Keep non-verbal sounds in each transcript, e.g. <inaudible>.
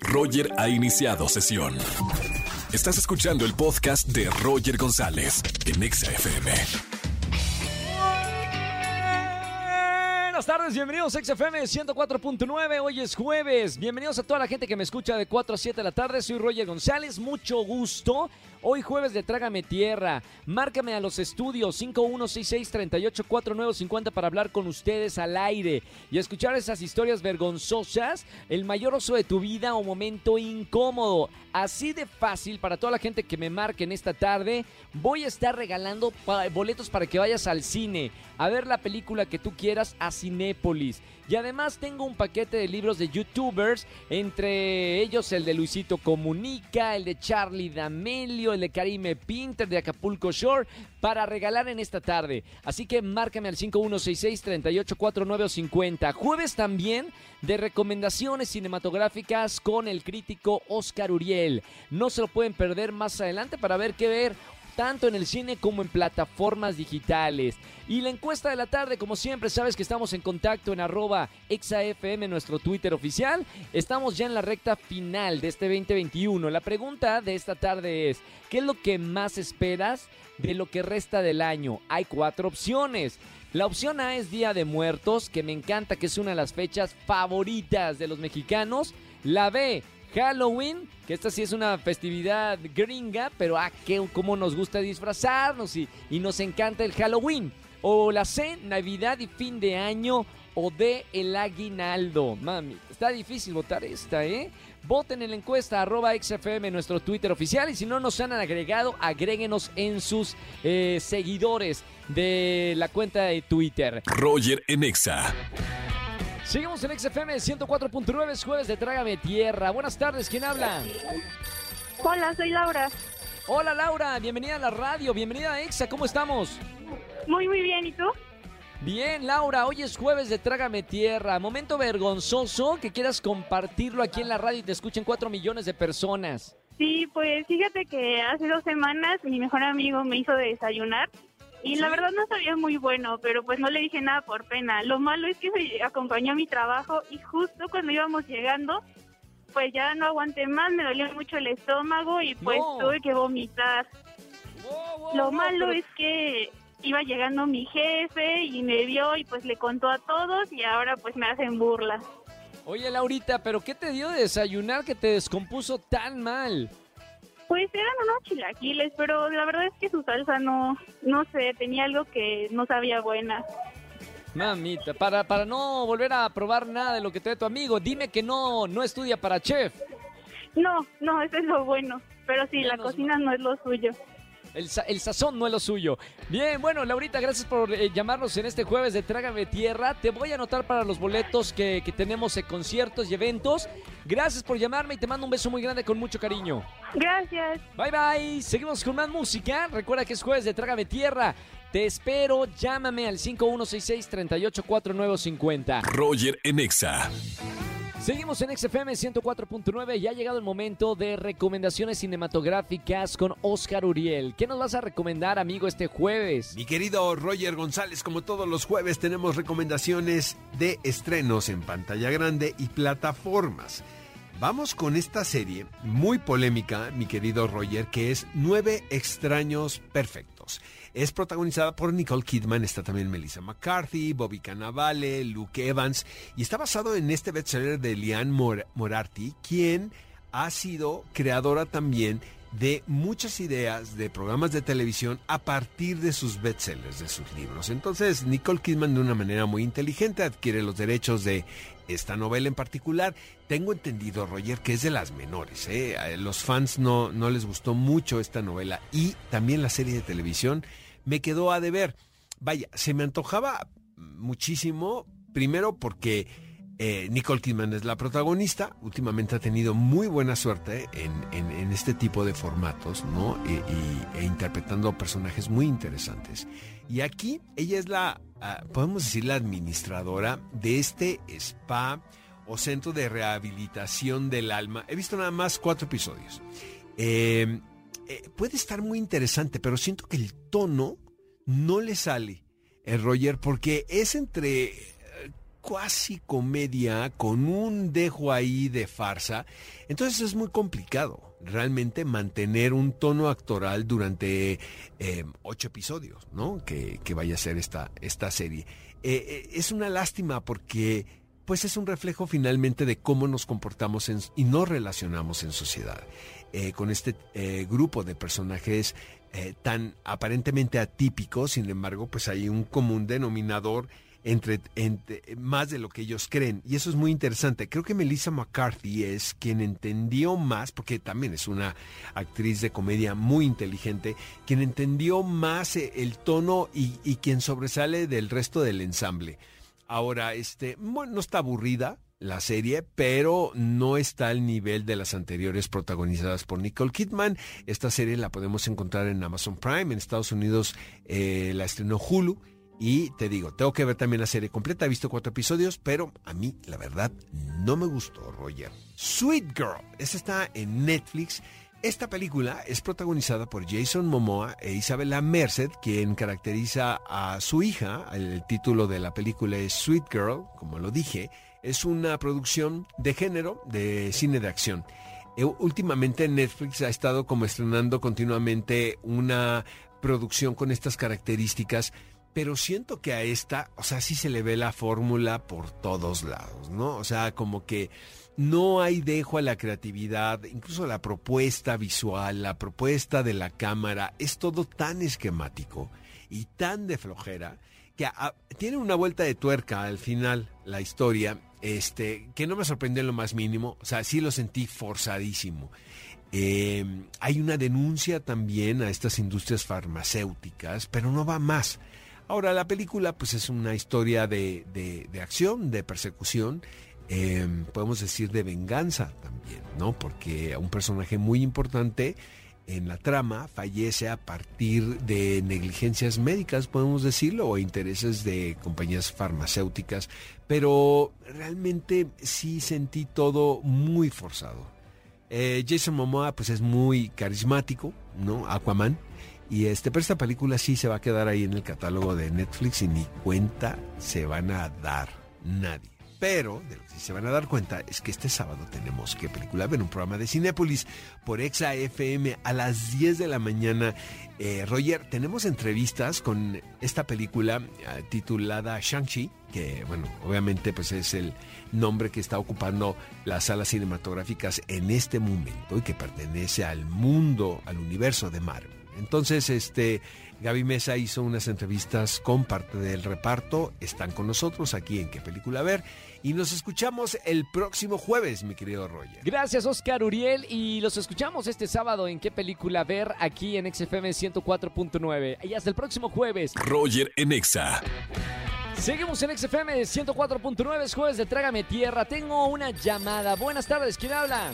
Roger ha iniciado sesión. Estás escuchando el podcast de Roger González en Exa FM. Buenas tardes, bienvenidos a XFM 104.9. Hoy es jueves. Bienvenidos a toda la gente que me escucha de 4 a 7 de la tarde. Soy Roger González, mucho gusto. Hoy jueves de Trágame Tierra. Márcame a los estudios 5166-384950 para hablar con ustedes al aire y escuchar esas historias vergonzosas, el mayor oso de tu vida o momento incómodo. Así de fácil para toda la gente que me marque en esta tarde. Voy a estar regalando boletos para que vayas al cine a ver la película que tú quieras a Cinépolis. Y además tengo un paquete de libros de youtubers, entre ellos el de Luisito Comunica, el de Charlie D'Amelio, el de Karime Pinter de Acapulco Shore, para regalar en esta tarde. Así que márcame al 5166-384950. Jueves también de recomendaciones cinematográficas con el crítico Oscar Uriel. No se lo pueden perder más adelante para ver qué ver tanto en el cine como en plataformas digitales. Y la encuesta de la tarde, como siempre, sabes que estamos en contacto en arroba exafm, nuestro Twitter oficial. Estamos ya en la recta final de este 2021. La pregunta de esta tarde es, ¿qué es lo que más esperas de lo que resta del año? Hay cuatro opciones. La opción A es Día de Muertos, que me encanta, que es una de las fechas favoritas de los mexicanos. La B, Halloween, que esta sí es una festividad gringa, pero ah, qué, cómo nos gusta disfrazarnos y, nos encanta el Halloween. O la C, Navidad y fin de año, o D, el aguinaldo. Mami, está difícil votar esta, ¿eh? Voten en la encuesta arroba XFM, nuestro Twitter oficial. Y si no nos han agregado, agréguenos en sus eh, seguidores de la cuenta de Twitter. Roger en Exa. Seguimos en XFM 104.9, es jueves de Trágame Tierra. Buenas tardes, ¿quién habla? Hola, soy Laura. Hola Laura, bienvenida a la radio, bienvenida a Exa, ¿cómo estamos? Muy, muy bien, ¿y tú? Bien, Laura, hoy es jueves de Trágame Tierra. Momento vergonzoso que quieras compartirlo aquí en la radio y te escuchen cuatro millones de personas. Sí, pues fíjate que hace dos semanas mi mejor amigo me hizo desayunar y la verdad no sabía muy bueno, pero pues no le dije nada por pena. Lo malo es que se acompañó a mi trabajo y justo cuando íbamos llegando, pues ya no aguanté más, me dolió mucho el estómago y pues tuve que vomitar. Lo malo es que iba llegando mi jefe y me vio y pues le contó a todos y ahora pues me hacen burla. Oye Laurita, pero ¿qué te dio de desayunar que te descompuso tan mal? Pues eran unos chilaquiles, pero la verdad es que su salsa no, no sé, tenía algo que no sabía buena. Mamita, para, para no volver a probar nada de lo que te dé tu amigo, dime que no, no estudia para chef. No, no, eso es lo bueno. Pero sí, la cocina no es lo suyo. El, sazón no es lo suyo. Bien, bueno, Laurita, gracias por eh, llamarnos en este jueves de Trágame Tierra. Te voy a anotar para los boletos que, que tenemos en conciertos y eventos. Gracias por llamarme y te mando un beso muy grande con mucho cariño. Gracias. Bye bye. Seguimos con más música. Recuerda que es jueves de Trágame Tierra. Te espero, llámame al 5166-384950. Roger Enexa. Seguimos en XFM 104.9 y ha llegado el momento de recomendaciones cinematográficas con Oscar Uriel. ¿Qué nos vas a recomendar, amigo, este jueves? Mi querido Roger González, como todos los jueves tenemos recomendaciones de estrenos en pantalla grande y plataformas. Vamos con esta serie muy polémica, mi querido Roger, que es Nueve extraños perfectos. Es protagonizada por Nicole Kidman, está también Melissa McCarthy, Bobby Cannavale, Luke Evans, y está basado en este bestseller de Liane Morarty, quien ha sido creadora también de muchas ideas de programas de televisión a partir de sus bestsellers, de sus libros. Entonces, Nicole Kidman de una manera muy inteligente adquiere los derechos de esta novela en particular. Tengo entendido, Roger, que es de las menores. ¿eh? A los fans no, no les gustó mucho esta novela y también la serie de televisión me quedó a deber. Vaya, se me antojaba muchísimo, primero porque eh, Nicole Kidman es la protagonista, últimamente ha tenido muy buena suerte en, este tipo de formatos, ¿no? E, interpretando personajes muy interesantes. Y aquí ella es la, ah, podemos decir, la administradora de este spa o centro de rehabilitación del alma. He visto nada más cuatro episodios. Eh, eh, puede estar muy interesante, pero siento que el tono no le sale, el Roger, porque es entre cuasi comedia con un dejo ahí de farsa. Entonces es muy complicado realmente mantener un tono actoral durante eh, ocho episodios, ¿no? Que, vaya a ser esta, esta serie. Eh, eh, es una lástima porque pues es un reflejo finalmente de cómo nos comportamos y nos relacionamos en sociedad. con este grupo de personajes tan aparentemente atípicos, sin embargo, pues hay un común denominador entre, más de lo que ellos creen. Y eso es muy interesante. Creo que Melissa McCarthy es quien entendió más, porque también es una actriz de comedia muy inteligente, quien entendió más eh, el tono y, quien sobresale del resto del ensamble. Ahora, este, bueno, no está aburrida, la serie, pero no está al nivel de las anteriores protagonizadas por Nicole Kidman. Esta serie la podemos encontrar en Amazon Prime, en Estados Unidos eh, la estrenó Hulu y te digo, tengo que ver también la serie completa. He visto cuatro episodios, pero a mí, la verdad, no me gustó, Roger. Sweet Girl. Esta está en Netflix. Esta película es protagonizada por Jason Momoa e Isabella Merced, quien caracteriza a su hija. El título de la película es Sweet Girl, como lo dije. Es una producción de género de cine de acción. Eh, últimamente Netflix ha estado como estrenando continuamente una producción con estas características pero siento que a esta, o sea, sí se le ve la fórmula por todos lados, ¿no? O sea, como que no hay dejo a la creatividad, incluso la propuesta visual, la propuesta de la cámara, es todo tan esquemático y tan de flojera que tiene una vuelta de tuerca al final la historia, este, que no me sorprendió en lo más mínimo, o sea, sí lo sentí forzadísimo. Eh, hay una denuncia también a estas industrias farmacéuticas, pero no va más. Ahora, la película pues es una historia de, de, acción, de persecución, em, podemos decir de venganza también, ¿no? Porque un personaje muy importante en la trama fallece a partir de negligencias médicas, podemos decirlo, o intereses de compañías farmacéuticas, pero realmente sí sentí todo muy forzado. Eh, Jason Momoa pues es muy carismático, ¿no? Aquaman. Y este, pero esta película sí se va a quedar ahí en el catálogo de Netflix y ni cuenta se van a dar nadie. Pero de lo que sí se van a dar cuenta es que este sábado tenemos que película ver un programa de Cinépolis por Exa FM a las 10 de la mañana. Eh, Roger, tenemos entrevistas con esta película eh, titulada Shang-Chi, que bueno, obviamente pues es el nombre que está ocupando las salas cinematográficas en este momento y que pertenece al mundo, al universo de Marvel. Entonces, este, Gaby Mesa hizo unas entrevistas con parte del reparto. Están con nosotros aquí en qué película ver. Y nos escuchamos el próximo jueves, mi querido Roger. Gracias, Oscar Uriel. Y los escuchamos este sábado en qué película ver aquí en XFM 104.9. Y hasta el próximo jueves. Roger en Exa. Seguimos en XFM 104.9, es jueves de Trágame Tierra. Tengo una llamada. Buenas tardes, ¿quién habla?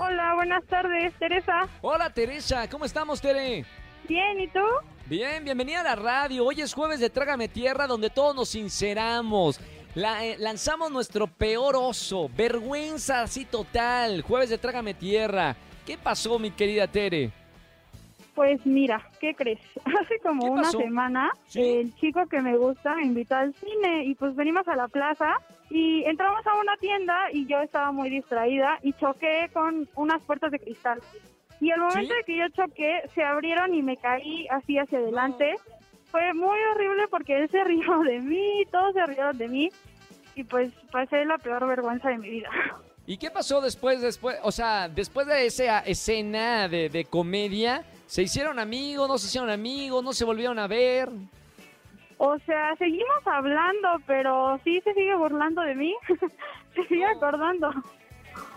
Hola, buenas tardes, Teresa. Hola, Teresa, ¿cómo estamos, Tere? Bien, ¿y tú? Bien, bienvenida a la radio. Hoy es jueves de Trágame Tierra, donde todos nos sinceramos. Eh, lanzamos nuestro peor oso, vergüenza así total. Jueves de Trágame Tierra. ¿Qué pasó, mi querida Tere? Pues mira, ¿qué crees? <laughs> Hace como una semana el chico que me gusta me invitó al cine y pues venimos a la plaza y entramos a una tienda y yo estaba muy distraída y choqué con unas puertas de cristal. Y el momento de que yo choqué, se abrieron y me caí así hacia adelante. Fue muy horrible porque él se rió de mí, todos se rieron de mí y pues pasé la peor vergüenza de mi vida. <laughs> ¿Y qué pasó después, después, o sea, después de esa escena de, de comedia? ¿Se hicieron amigos, no se hicieron amigos, no se volvieron a ver? O sea, seguimos hablando, pero sí se sigue burlando de mí. <laughs> se sigue acordando.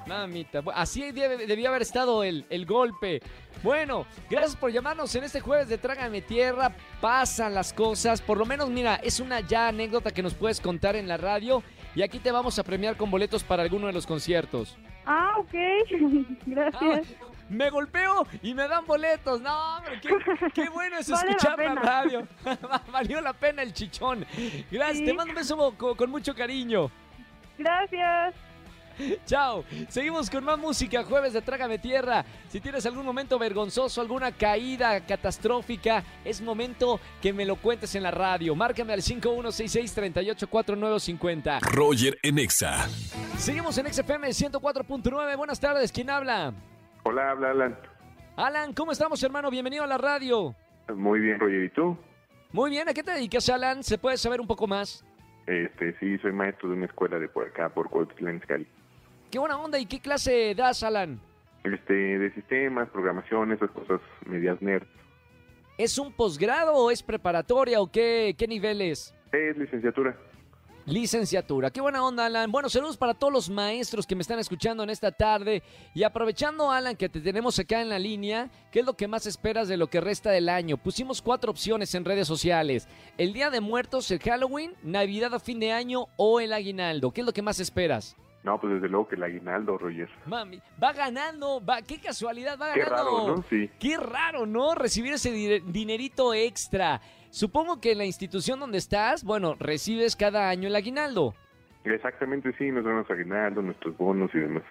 Mamita, así debió haber estado el, el golpe. Bueno, gracias por llamarnos en este jueves de Trágame Tierra. Pasan las cosas. Por lo menos, mira, es una ya anécdota que nos puedes contar en la radio. Y aquí te vamos a premiar con boletos para alguno de los conciertos. Ah, ok. <laughs> Gracias. Ah, me golpeo y me dan boletos. No, hombre, qué, bueno es <laughs> escuchar la, radio. <laughs> Valió la pena el chichón. Gracias, te mando un beso con, mucho cariño. Gracias. Chao. Seguimos con más música. Jueves de Trágame Tierra. Si tienes algún momento vergonzoso, alguna caída catastrófica, es momento que me lo cuentes en la radio. Márcame al 5166-384950. Roger en Exa. Seguimos en XFM 104.9. Buenas tardes. ¿Quién habla? Hola, habla Alan. Alan, ¿cómo estamos, hermano? Bienvenido a la radio. Muy bien, Roger. ¿Y tú? Muy bien. ¿A qué te dedicas, Alan? ¿Se puede saber un poco más? Este, sí, soy maestro de una escuela de por acá, por Cuautitlán Izcalli. Qué buena onda. ¿Y qué clase das, Alan? Este, de sistemas, programación, esas cosas medias nerd. ¿Es un posgrado o es preparatoria o qué, qué nivel es? Es licenciatura. Licenciatura. Qué buena onda, Alan. Bueno, saludos para todos los maestros que me están escuchando en esta tarde. Y aprovechando, Alan, que te tenemos acá en la línea, ¿qué es lo que más esperas de lo que resta del año? Pusimos cuatro opciones en redes sociales. El Día de Muertos, el Halloween, Navidad a fin de año o el aguinaldo. ¿Qué es lo que más esperas? No, pues desde luego que el aguinaldo, Roger. Mami, va ganando, va, qué casualidad, va Qué ganando. raro, ¿no? Sí. Qué raro, ¿no? Recibir ese di- dinerito extra. Supongo que en la institución donde estás, bueno, recibes cada año el aguinaldo. Exactamente, sí, nos damos aguinaldo, nuestros bonos y demás.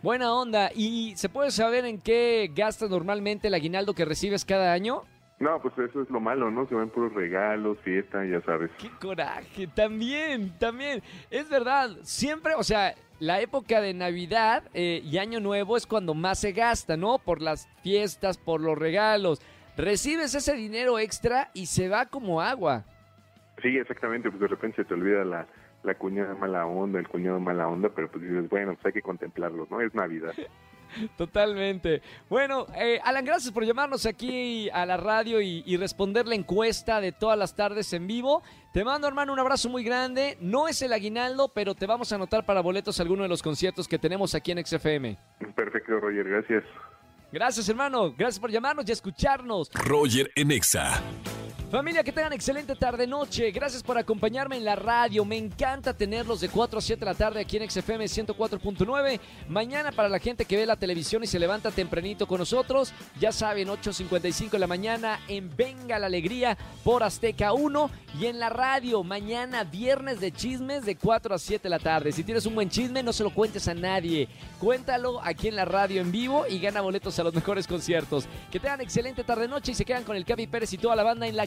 Buena onda. ¿Y se puede saber en qué gastas normalmente el aguinaldo que recibes cada año? No, pues eso es lo malo, ¿no? Se ven puros regalos, fiesta, ya sabes. ¡Qué coraje! También, también. Es verdad, siempre, o sea, la época de Navidad eh, y Año Nuevo es cuando más se gasta, ¿no? Por las fiestas, por los regalos. Recibes ese dinero extra y se va como agua. Sí, exactamente, pues de repente se te olvida la, la cuñada mala onda, el cuñado mala onda, pero pues dices, bueno, pues hay que contemplarlo, ¿no? Es Navidad. <laughs> Totalmente. Bueno, eh, Alan, gracias por llamarnos aquí a la radio y, y responder la encuesta de todas las tardes en vivo. Te mando, hermano, un abrazo muy grande. No es el aguinaldo, pero te vamos a anotar para boletos alguno de los conciertos que tenemos aquí en XFM. Perfecto, Roger, gracias. Gracias, hermano. Gracias por llamarnos y escucharnos. Roger en Exa. Familia, que tengan excelente tarde-noche. Gracias por acompañarme en la radio. Me encanta tenerlos de 4 a 7 de la tarde aquí en XFM 104.9. Mañana para la gente que ve la televisión y se levanta tempranito con nosotros, ya saben, 8.55 de la mañana en Venga la Alegría por Azteca 1 y en la radio mañana viernes de chismes de 4 a 7 de la tarde. Si tienes un buen chisme, no se lo cuentes a nadie. Cuéntalo aquí en la radio en vivo y gana boletos a los mejores conciertos. Que tengan excelente tarde-noche y se quedan con el Cavi Pérez y toda la banda en la